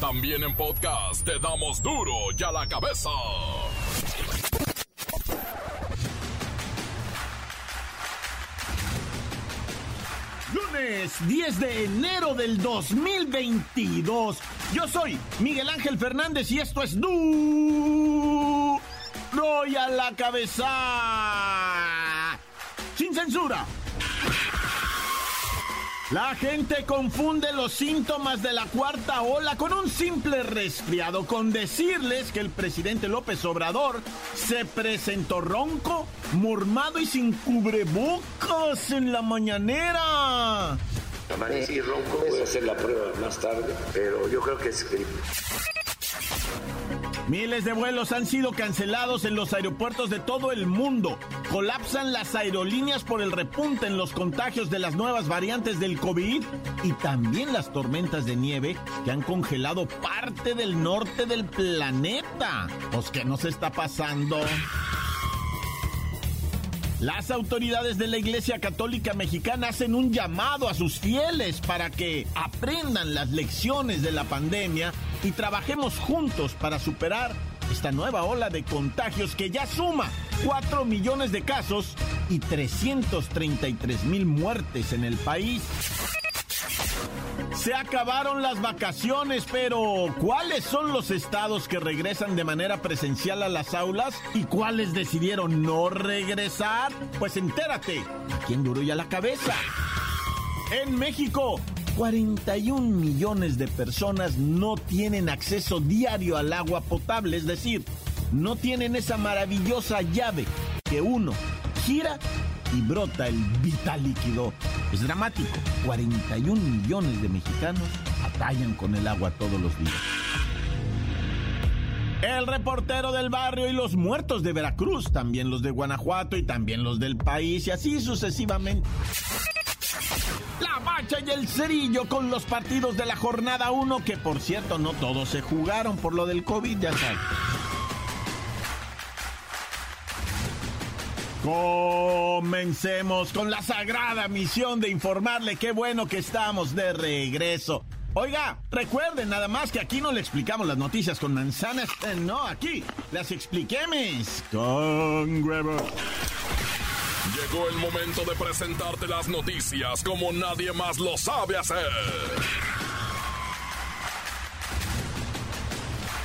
También en podcast te damos duro y a la cabeza. Lunes 10 de enero del 2022. Yo soy Miguel Ángel Fernández y esto es duro y a la cabeza. Sin censura la gente confunde los síntomas de la cuarta ola con un simple resfriado, con decirles que el presidente López Obrador se presentó ronco, mormado y sin cubrebocas en la mañanera. Ronco, a hacer la prueba más tarde, pero yo creo que es. Miles de vuelos han sido cancelados en los aeropuertos de todo el mundo. Colapsan las aerolíneas por el repunte en los contagios de las nuevas variantes del COVID y también las tormentas de nieve que han congelado parte del norte del planeta. Pues, ¿qué nos está pasando? Las autoridades de la Iglesia Católica Mexicana hacen un llamado a sus fieles para que aprendan las lecciones de la pandemia y trabajemos juntos para superar esta nueva ola de contagios que ya suma 4 millones de casos y 333 mil muertes en el país. Se acabaron las vacaciones, pero ¿cuáles son los estados que regresan de manera presencial a las aulas y cuáles decidieron no regresar? Pues entérate, aquí en Duro y a la cabeza. En México, 41 millones de personas no tienen acceso diario al agua potable, es decir, no tienen esa maravillosa llave que uno gira y brota el vital líquido. Es dramático. 41 millones de mexicanos batallan con el agua todos los días. El reportero del barrio y los muertos de Veracruz, también los de Guanajuato y también los del país y así sucesivamente. La bacha y el cerillo con los partidos de la jornada 1 que por cierto no todos se jugaron por lo del COVID, ya saben. Comencemos con la sagrada misión de informarle qué bueno que estamos de regreso. Oiga, recuerden nada más que aquí no le explicamos las noticias con manzanas, eh, no, aquí las expliquemos con huevos. Llegó el momento de presentarte las noticias como nadie más lo sabe hacer.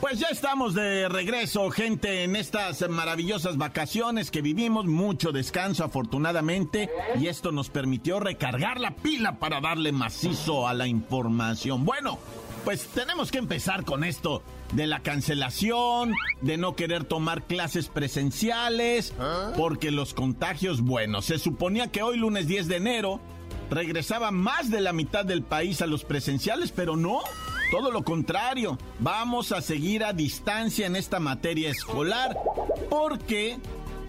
Pues ya estamos de regreso, gente, en estas maravillosas vacaciones que vivimos, mucho descanso afortunadamente, y esto nos permitió recargar la pila para darle macizo a la información. Bueno, pues tenemos que empezar con esto de la cancelación, de no querer tomar clases presenciales, porque los contagios, bueno, se suponía que hoy lunes 10 de enero regresaba más de la mitad del país a los presenciales, pero no. Todo lo contrario, vamos a seguir a distancia en esta materia escolar porque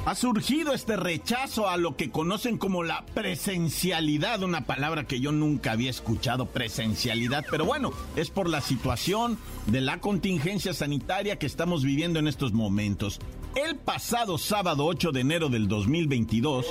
ha surgido este rechazo a lo que conocen como la presencialidad, una palabra que yo nunca había escuchado, presencialidad, pero bueno, es por la situación de la contingencia sanitaria que estamos viviendo en estos momentos. El pasado sábado 8 de enero del 2022,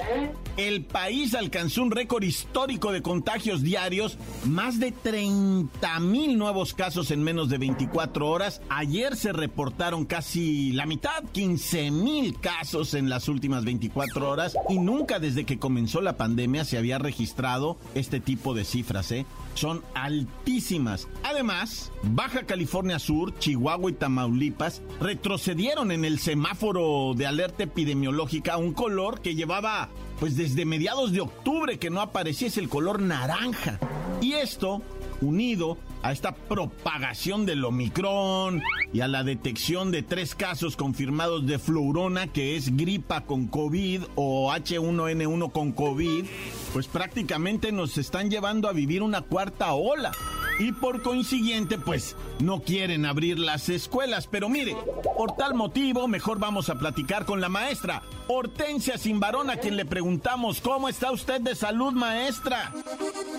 el país alcanzó un récord histórico de contagios diarios, más de 30 mil nuevos casos en menos de 24 horas. Ayer se reportaron casi la mitad, 15 mil casos en las últimas 24 horas y nunca desde que comenzó la pandemia se había registrado este tipo de cifras, ¿eh? Son altísimas. Además, Baja California Sur, Chihuahua y Tamaulipas retrocedieron en el semáforo de alerta epidemiológica un color que llevaba pues desde mediados de octubre que no apareciese el color naranja. Y esto unido a esta propagación del Omicron y a la detección de tres casos confirmados de fluorona, que es gripa con COVID o H1N1 con COVID, pues prácticamente nos están llevando a vivir una cuarta ola. Y por consiguiente, pues no quieren abrir las escuelas. Pero mire, por tal motivo, mejor vamos a platicar con la maestra Hortensia Simbarón, a quien le preguntamos cómo está usted de salud, maestra.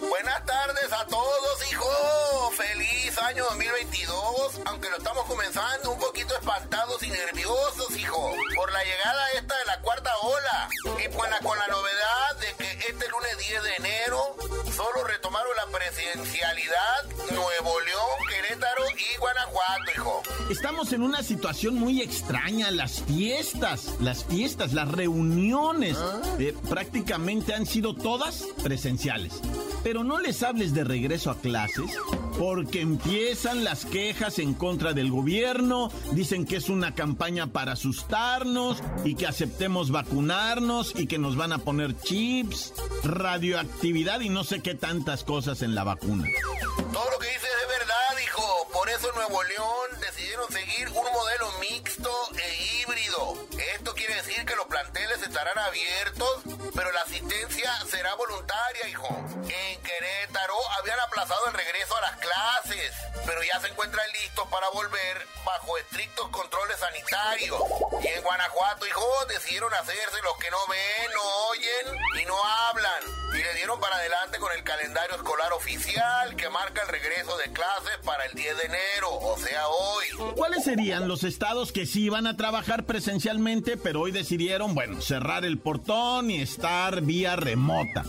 Buenas tardes a todos, hijo. Feliz año 2022, aunque lo estamos comenzando un poquito espantados y nerviosos, hijo, por la llegada esta de la cuarta ola. Y pues con la novedad la presidencialidad Nuevo León, Querétaro y Guanajuato, hijo. Estamos en una situación muy extraña. Las fiestas, las fiestas, las reuniones, ¿Ah? eh, prácticamente han sido todas presenciales. Pero no les hables de regreso a clases porque empiezan las quejas en contra del gobierno, dicen que es una campaña para asustarnos y que aceptemos vacunarnos y que nos van a poner chips, radioactividad y no sé qué tantas cosas en la vacuna. Todo lo que dices hijo. Por eso Nuevo León decidieron seguir un modelo mixto e híbrido. Esto quiere decir que los planteles estarán abiertos, pero la asistencia será voluntaria, hijo. En Querétaro habían aplazado el regreso a las clases, pero ya se encuentran listos para volver bajo estrictos controles sanitarios. Y en Guanajuato, hijo, decidieron hacerse los que no ven, no oyen y no hablan. Y le dieron para adelante con el calendario escolar oficial que marca el regreso de clases para el 10 de enero, o sea, hoy. ¿Cuáles serían los estados que sí iban a trabajar presencialmente, pero hoy decidieron, bueno, cerrar el portón y estar vía remota?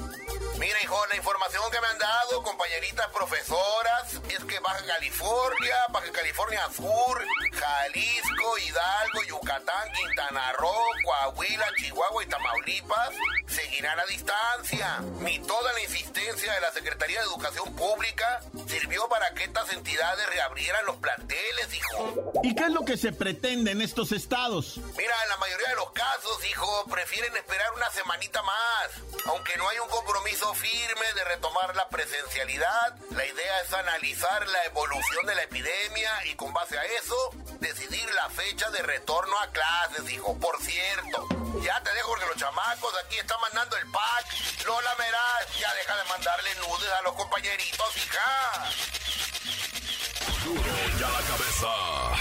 Mira, hijo, la información que me han dado compañeritas profesoras es que Baja California, Baja California Sur, Jalisco, Hidalgo, Yucatán, Quintana Roo, Coahuila, Chihuahua y Tamaulipas seguirán a distancia. Ni toda la insistencia de la Secretaría de Educación Pública sirvió para que estas entidades reabrieran los planteles, hijo. ¿Y qué es lo que se pretende en estos estados? Mira, en la mayoría de los casos, hijo, prefieren esperar una semanita más. Aunque no hay un compromiso firme de retomar la presencialidad, la idea es analizar la evolución de la epidemia y con base a eso decidir la fecha de retorno a clases, hijo. Por cierto, ya te dejo porque los chamacos aquí están mandando el pack. Lola Meraz, ya deja de mandarle nudes a los compañeritos, hija. Duro ya la cabeza.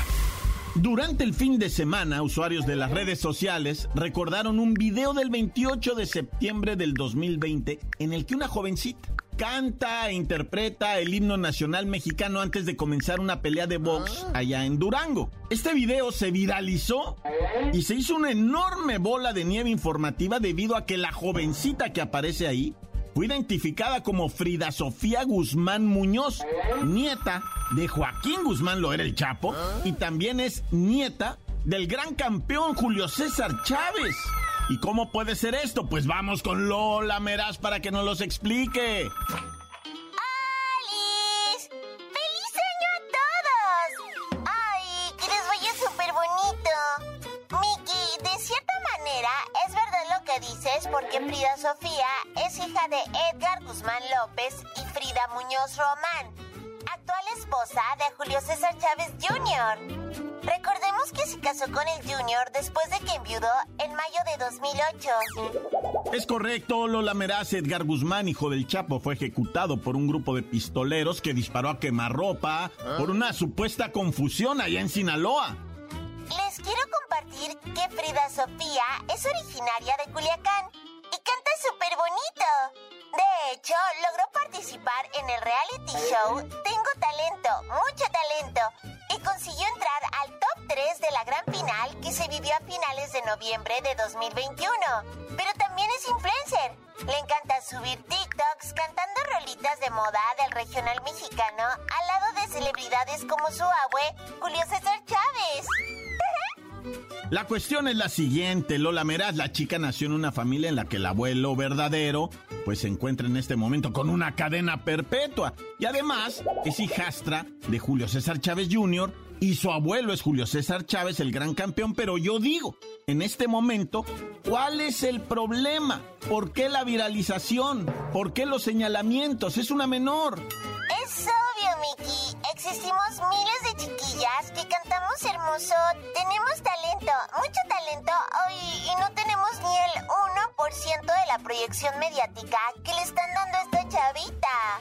Durante el fin de semana, usuarios de las redes sociales recordaron un video del 28 de septiembre del 2020 en el que una jovencita canta e interpreta el himno nacional mexicano antes de comenzar una pelea de box allá en Durango. Este video se viralizó y se hizo una enorme bola de nieve informativa debido a que la jovencita que aparece ahí fue identificada como Frida Sofía Guzmán Muñoz, nieta de Joaquín Guzmán lo era el Chapo, y también es nieta del gran campeón Julio César Chávez. ¿Y cómo puede ser esto? Pues vamos con Lola Meraz para que nos los explique. Dices porque Frida Sofía es hija de Edgar Guzmán López y Frida Muñoz Román, actual esposa de Julio César Chávez Jr. Recordemos que se casó con el Junior después de que enviudó en mayo de 2008. Es correcto, Lola Meraz, Edgar Guzmán, hijo del Chapo, fue ejecutado por un grupo de pistoleros que disparó a quemarropa por una supuesta confusión allá en Sinaloa. Les quiero compartir que Frida Sofía es originaria de Culiacán y canta súper bonito. De hecho, logró participar en el reality show Tengo Talento, mucho talento, y consiguió entrar al top 3 de la gran final que se vivió a finales de noviembre de 2021. Pero también es influencer. Le encanta subir TikToks cantando rolitas de moda del regional mexicano al lado de celebridades como su abue, Julio César Chávez. La cuestión es la siguiente, Lola Meraz, la chica nació en una familia en la que el abuelo verdadero pues se encuentra en este momento con una cadena perpetua y además es hijastra de Julio César Chávez Jr. y su abuelo es Julio César Chávez, el gran campeón, pero yo digo, en este momento, ¿cuál es el problema? ¿Por qué la viralización? ¿Por qué los señalamientos? Es una menor. Existimos miles de chiquillas que cantamos hermoso, tenemos talento, mucho talento, y, y no tenemos ni el 1% de la proyección mediática que le están dando a esta chavita.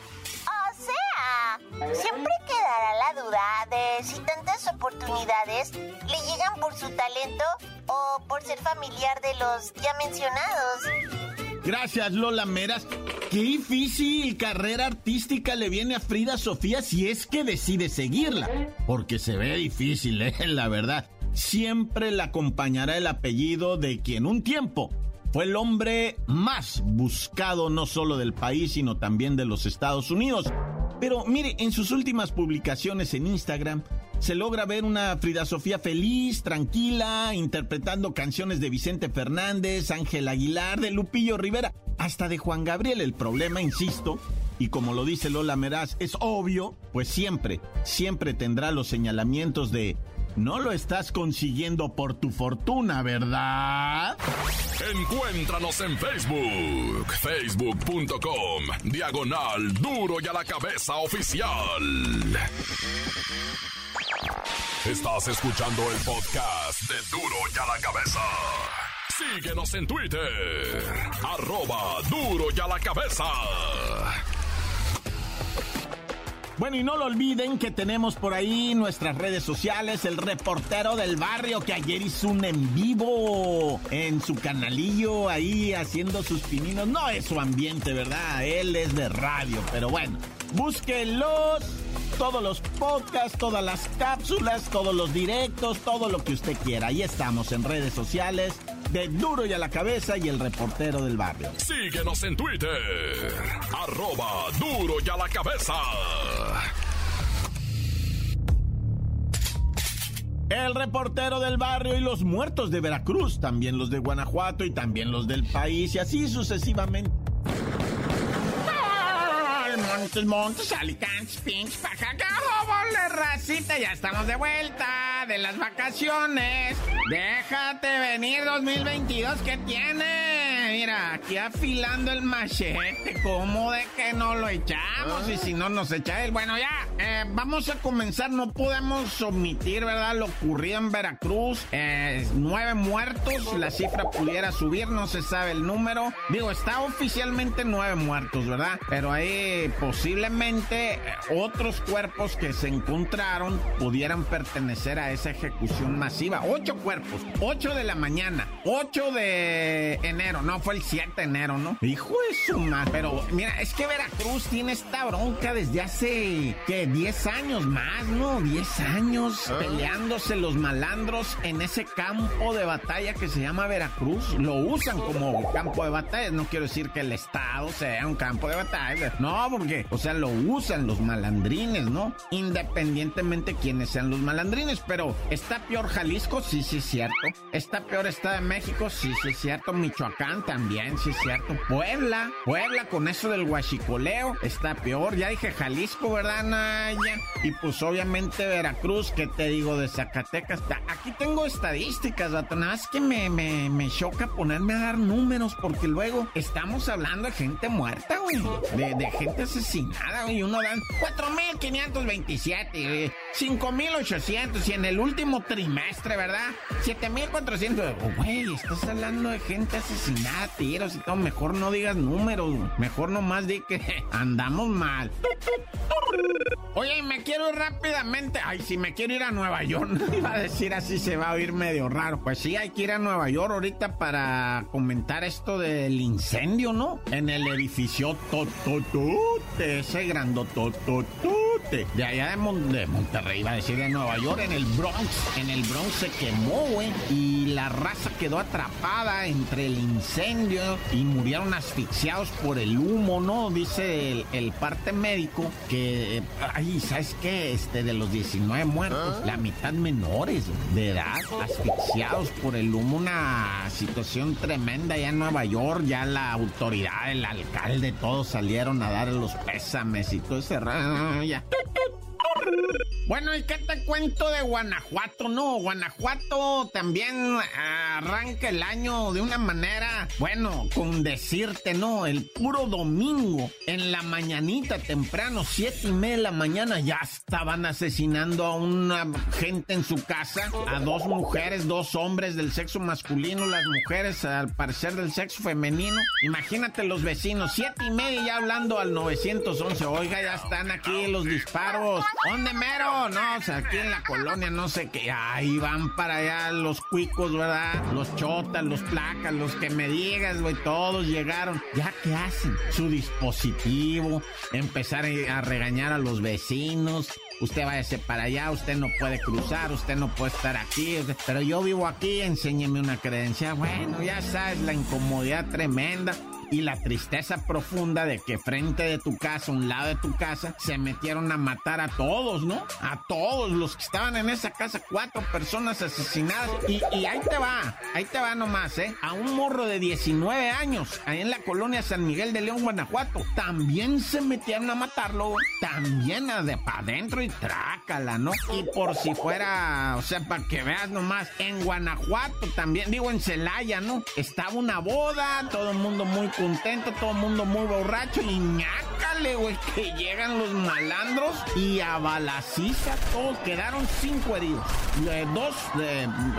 sea, siempre quedará la duda de si tantas oportunidades le llegan por su talento o por ser familiar de los ya mencionados. Gracias, Lola Meras. Qué difícil carrera artística le viene a Frida Sofía si es que decide seguirla. Porque se ve difícil, ¿eh? la verdad. Siempre la acompañará el apellido de quien un tiempo fue el hombre más buscado no solo del país, sino también de los Estados Unidos. Pero mire, en sus últimas publicaciones en Instagram se logra ver una Frida Sofía feliz, tranquila, interpretando canciones de Vicente Fernández, Ángel Aguilar, de Lupillo Rivera, hasta de Juan Gabriel. El problema, insisto, y como lo dice Lola Meraz, es obvio, pues siempre, siempre tendrá los señalamientos de no lo estás consiguiendo por tu fortuna, ¿verdad? Encuéntranos en Facebook, facebook.com, diagonal duro y a la cabeza oficial. Estás escuchando el podcast de duro y a la cabeza. Síguenos en Twitter, arroba duro y a la cabeza. Bueno, y no lo olviden que tenemos por ahí nuestras redes sociales, el reportero del barrio que ayer hizo un en vivo en su canalillo ahí haciendo sus pininos. No es su ambiente, ¿verdad? Él es de radio, pero bueno, búsquenlos. Todos los podcasts, todas las cápsulas, todos los directos, todo lo que usted quiera. Ahí estamos en redes sociales de Duro y a la Cabeza y el reportero del barrio. Síguenos en Twitter, arroba Duro y a la Cabeza. El reportero del barrio y los muertos de Veracruz, también los de Guanajuato y también los del país y así sucesivamente. Montes, Montes, Alicantes, Pinch, Pajaca, racita, ya estamos de vuelta de las vacaciones. Déjate venir 2022, ¿qué tiene? Mira, aquí afilando el machete, ¿cómo de que no lo echamos? Y si no nos echa él, bueno, ya, eh, vamos a comenzar, no podemos omitir, ¿verdad? Lo ocurrido en Veracruz, eh, nueve muertos, la cifra pudiera subir, no se sabe el número. Digo, está oficialmente nueve muertos, ¿verdad? Pero ahí posiblemente eh, otros cuerpos que se encontraron pudieran pertenecer a esa ejecución masiva. Ocho cuerpos, ocho de la mañana, ocho de enero, no, fue el 7 de enero, ¿no? Hijo Pero mira, es que Veracruz tiene esta bronca desde hace, ¿qué? 10 años más, ¿no? 10 años peleándose los malandros en ese campo de batalla que se llama Veracruz. Lo usan como campo de batalla. No quiero decir que el Estado sea un campo de batalla. No, porque, o sea, lo usan los malandrines, ¿no? Independientemente quiénes sean los malandrines. Pero, ¿está peor Jalisco? Sí, sí, es cierto. ¿Está peor Estado de México? Sí, sí, es cierto. Michoacán también, sí, es cierto. Puebla, Puebla con eso del huachicoleo. Está peor. Ya dije Jalisco, ¿verdad, Naya? Y pues obviamente Veracruz, ¿qué te digo de Zacatecas? Aquí tengo estadísticas, vato. Nada más que me, me, me choca ponerme a dar números porque luego estamos hablando de gente muerta, güey. De, gente asesinada, güey. Uno dan 4.527, 5.800 y en el último trimestre, ¿verdad? 7.400. Güey, estás hablando de gente asesinada, tiros y todo. Mejor no digas números, mejor nomás di que andamos mal. Oye, me quiero ir rápidamente. Ay, si me quiero ir a Nueva York. Iba a decir así, se va a oír medio raro. Pues sí, hay que ir a Nueva York ahorita para comentar esto del incendio, ¿no? En el edificio Tototote, ese grandototote. De allá de, de Monterrey, iba a decir de Nueva York, en el Bronx. En el Bronx se quemó, güey. Y la raza quedó atrapada entre el incendio y murieron asfixiados por el humo, ¿no? Dice el, el parte médico que, ay, ¿sabes qué? Este, de los 19 muertos, la mitad menores de edad, asfixiados por el humo, una situación tremenda ya en Nueva York, ya la autoridad, el alcalde, todos salieron a dar los pésames y todo ese ya. Bueno, ¿y qué te cuento de Guanajuato? No, Guanajuato también arranca el año de una manera, bueno, con decirte, no, el puro domingo, en la mañanita temprano, siete y media de la mañana, ya estaban asesinando a una gente en su casa, a dos mujeres, dos hombres del sexo masculino, las mujeres al parecer del sexo femenino. Imagínate los vecinos, siete y media ya hablando al 911, oiga, ya están aquí los disparos. ¿Dónde mero? No, o sea, aquí en la colonia, no sé qué. Ahí van para allá los cuicos, ¿verdad? Los chotas, los placas, los que me digas, güey, todos llegaron. ¿Ya qué hacen? Su dispositivo, empezar a regañar a los vecinos. Usted váyase para allá, usted no puede cruzar, usted no puede estar aquí. Pero yo vivo aquí, enséñeme una credencial. Bueno, ya sabes, la incomodidad tremenda y la tristeza profunda de que frente de tu casa, un lado de tu casa, se metieron a matar a todos, ¿no? A todos los que estaban en esa casa, cuatro personas asesinadas. Y, ahí te va, ahí te va nomás, ¿eh? A un morro de 19 años, ahí en la colonia San Miguel de León, Guanajuato, también se metieron a matarlo, también a de para adentro y trácala, ¿no? Y por si fuera, o sea, para que veas nomás, en Guanajuato también, digo en Celaya, ¿no? Estaba una boda, todo el mundo muy contento, todo el mundo muy borracho y ñácale, güey, que llegan los malandros y a balaciza todos quedaron cinco heridos. dos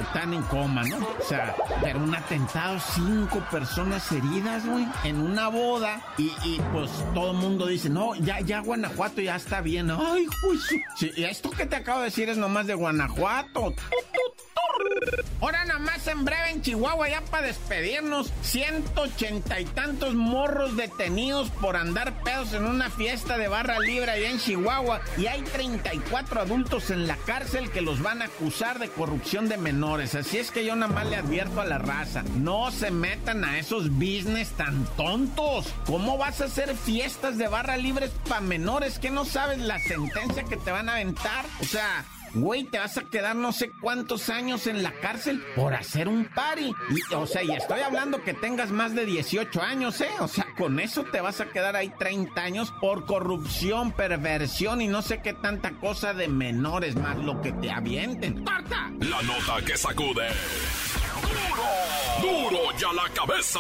están en coma, ¿no? O sea, pero un atentado, cinco personas heridas, güey, en una boda y, pues todo el mundo dice, no, ya, ya Guanajuato ya está bien. Ay, juicio. Sí, esto que te acabo de decir es nomás de Guanajuato. En breve en Chihuahua ya para despedirnos. 180 y tantos morros detenidos por andar pedos en una fiesta de barra libre allá en Chihuahua. Y hay 34 adultos en la cárcel que los van a acusar de corrupción de menores. Así es que yo nada más le advierto a la raza. No se metan a esos business tan tontos. ¿Cómo vas a hacer fiestas de barra libres para menores que no sabes la sentencia que te van a aventar? O sea... Güey, te vas a quedar no sé cuántos años en la cárcel por hacer un party. o sea, y estoy hablando que tengas más de 18 años, ¿eh? O sea, con eso te vas a quedar ahí 30 años por corrupción, perversión y no sé qué tanta cosa de menores más lo que te avienten. ¡Corta! La nota que sacude. ¡Duro! ¡Duro ya la cabeza!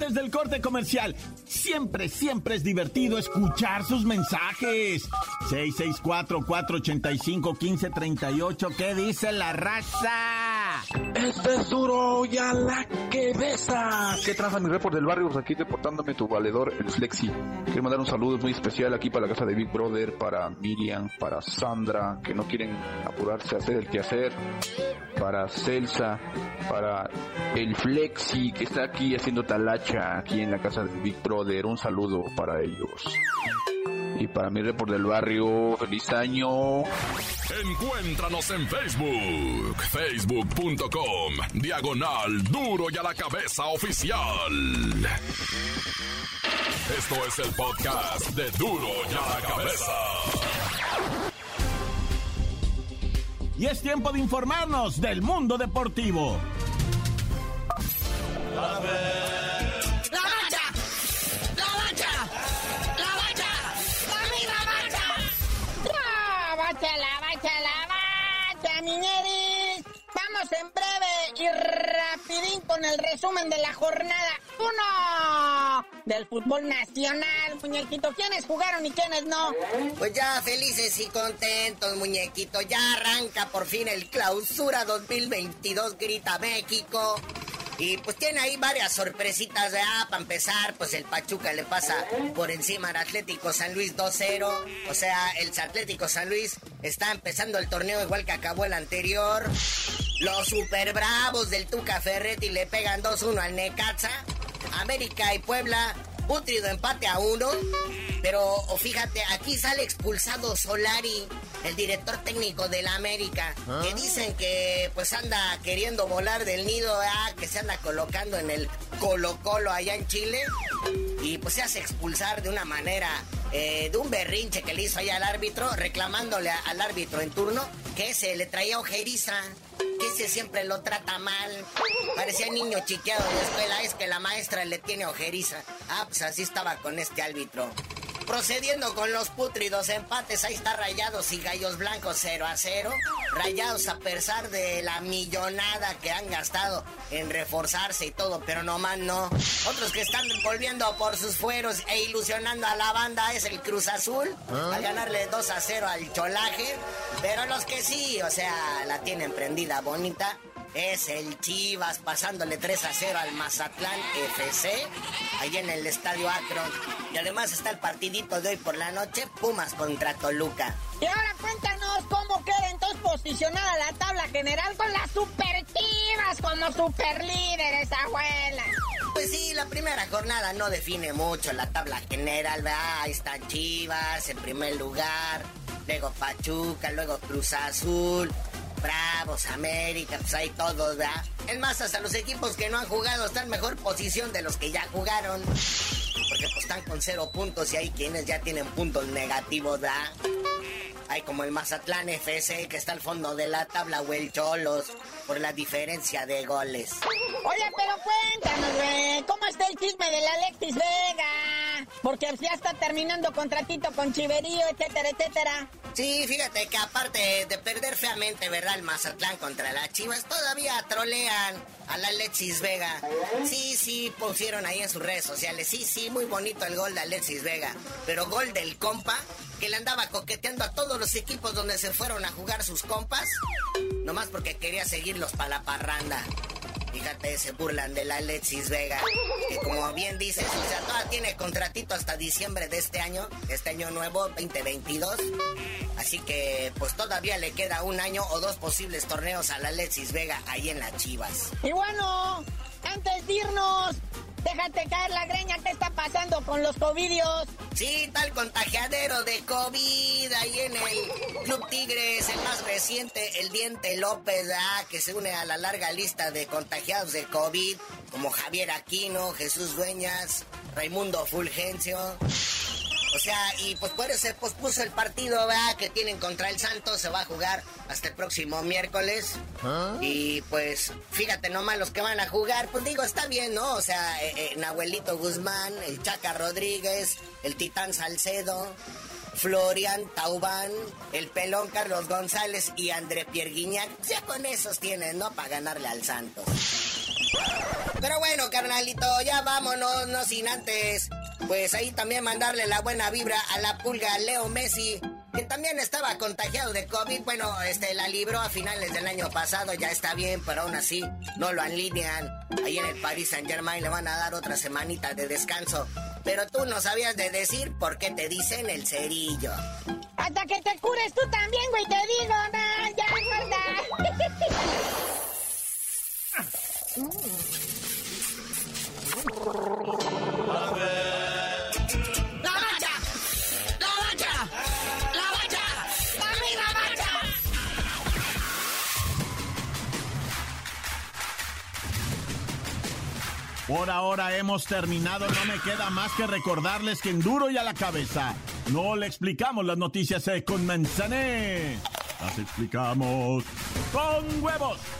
Antes del corte comercial, siempre, siempre es divertido escuchar sus mensajes. 664-485-1538, ¿qué dice la raza? Este es duro ya la que besa. ¿Qué traza mi report del barrio? Pues aquí deportándome tu valedor, el Flexi. Quiero mandar un saludo muy especial aquí para la casa de Big Brother, para Miriam, para Sandra, que no quieren apurarse a hacer el quehacer, para Celsa, para el Flexi, que está aquí haciendo talacha, aquí en la casa de Big Brother. Un saludo para ellos. Y para mi report del barrio, feliz año. Encuéntranos en Facebook, facebook.com, diagonal duro y a la cabeza oficial. Esto es el podcast de duro y a la cabeza. Y es tiempo de informarnos del mundo deportivo. En breve y rapidín con el resumen de la jornada 1 del fútbol nacional, muñequito. ¿Quiénes jugaron y quiénes no? Pues ya felices y contentos, muñequito. Ya arranca por fin el clausura 2022, grita México. Y pues tiene ahí varias sorpresitas, de ah, para empezar, pues el Pachuca le pasa por encima al Atlético San Luis 2-0. O sea, el Atlético San Luis está empezando el torneo igual que acabó el anterior. Los super bravos del Tuca Ferretti le pegan 2-1 al Necaxa. América y Puebla, putrido empate a uno. Pero fíjate, aquí sale expulsado Solari, el director técnico de la América, que ah. dicen que pues anda queriendo volar del nido, ah, que se anda colocando en el Colo Colo allá en Chile. Y pues se hace expulsar de una manera, eh, de un berrinche que le hizo allá al árbitro, reclamándole al árbitro en turno que se le traía ojeriza ese siempre lo trata mal. Parecía niño chiqueado la escuela, es que la maestra le tiene ojeriza. Ah, pues así estaba con este árbitro. Procediendo con los putridos empates, ahí está Rayados y Gallos Blancos 0 a 0. Rayados a pesar de la millonada que han gastado en reforzarse y todo, pero no más no. Otros que están volviendo por sus fueros e ilusionando a la banda es el Cruz Azul, ¿Ah? al ganarle 2 a 0 al Cholaje. Pero los que sí, o sea, la tienen prendida bonita, es el Chivas pasándole 3 a 0 al Mazatlán FC, ahí en el Estadio Akron. Y además está el partidito de hoy por la noche, Pumas contra Toluca. Y ahora cuéntanos cómo queda entonces posicionada la tabla general con las Super Chivas como super líderes, abuela. Pues sí, la primera jornada no define mucho la tabla general, ¿verdad? Ahí están Chivas en primer lugar, luego Pachuca, luego Cruz Azul, Bravos, América, pues hay todos, ¿verdad? Es más, hasta los equipos que no han jugado están en mejor posición de los que ya jugaron. Porque pues están con cero puntos y hay quienes ya tienen puntos negativos, ¿verdad? Hay como el Mazatlán FC que está al fondo de la tabla o el Cholos por la diferencia de goles. Oye, pero cuéntanos, güey, ¿cómo está el chisme del Alexis Vega? Porque ya está terminando contratito con Chiverío, etcétera, etcétera. Sí, fíjate que aparte de perder feamente, ¿verdad? El Mazatlán contra las Chivas, todavía trolean a la Alexis Vega. Sí, sí, pusieron ahí en sus redes sociales. Sí, sí, muy bonito el gol de Alexis Vega. Pero gol del compa, que le andaba coqueteando a todos los equipos donde se fueron a jugar sus compas. Nomás porque quería seguirlos para la parranda. Fíjate, se burlan de la Alexis Vega. Que como bien dices, o sea, todavía tiene contratito hasta diciembre de este año, este año nuevo, 2022. Así que, pues todavía le queda un año o dos posibles torneos a la Alexis Vega ahí en las Chivas. Y bueno, antes de irnos, Déjate caer la greña, ¿qué está pasando con los covidios? Sí, tal contagiadero de COVID ahí en el Club Tigres, el más reciente, el Diente López, ah, que se une a la larga lista de contagiados de COVID, como Javier Aquino, Jesús Dueñas, Raimundo Fulgencio. O sea, y pues por eso se pospuso el partido ¿verdad? que tienen contra el Santos. Se va a jugar hasta el próximo miércoles. ¿Ah? Y pues, fíjate nomás los que van a jugar. Pues digo, está bien, ¿no? O sea, eh, eh, Nahuelito Guzmán, el Chaca Rodríguez, el Titán Salcedo. Florian Taubán, el pelón Carlos González y André Pierguiñac. Ya con esos tienen, ¿no? Para ganarle al Santos. Pero bueno, carnalito, ya vámonos, no sin antes pues ahí también mandarle la buena vibra a la pulga Leo Messi, que también estaba contagiado de COVID. Bueno, este la libró a finales del año pasado, ya está bien, pero aún así no lo alinean. Ahí en el Paris Saint Germain le van a dar otra semanita de descanso. Pero tú no sabías de decir por qué te dicen el cerillo. Hasta que te cures tú también, güey, te digo, no, ya, guarda. Por ahora hemos terminado, no me queda más que recordarles que en duro y a la cabeza no le explicamos las noticias eh, con manzané, las explicamos con huevos.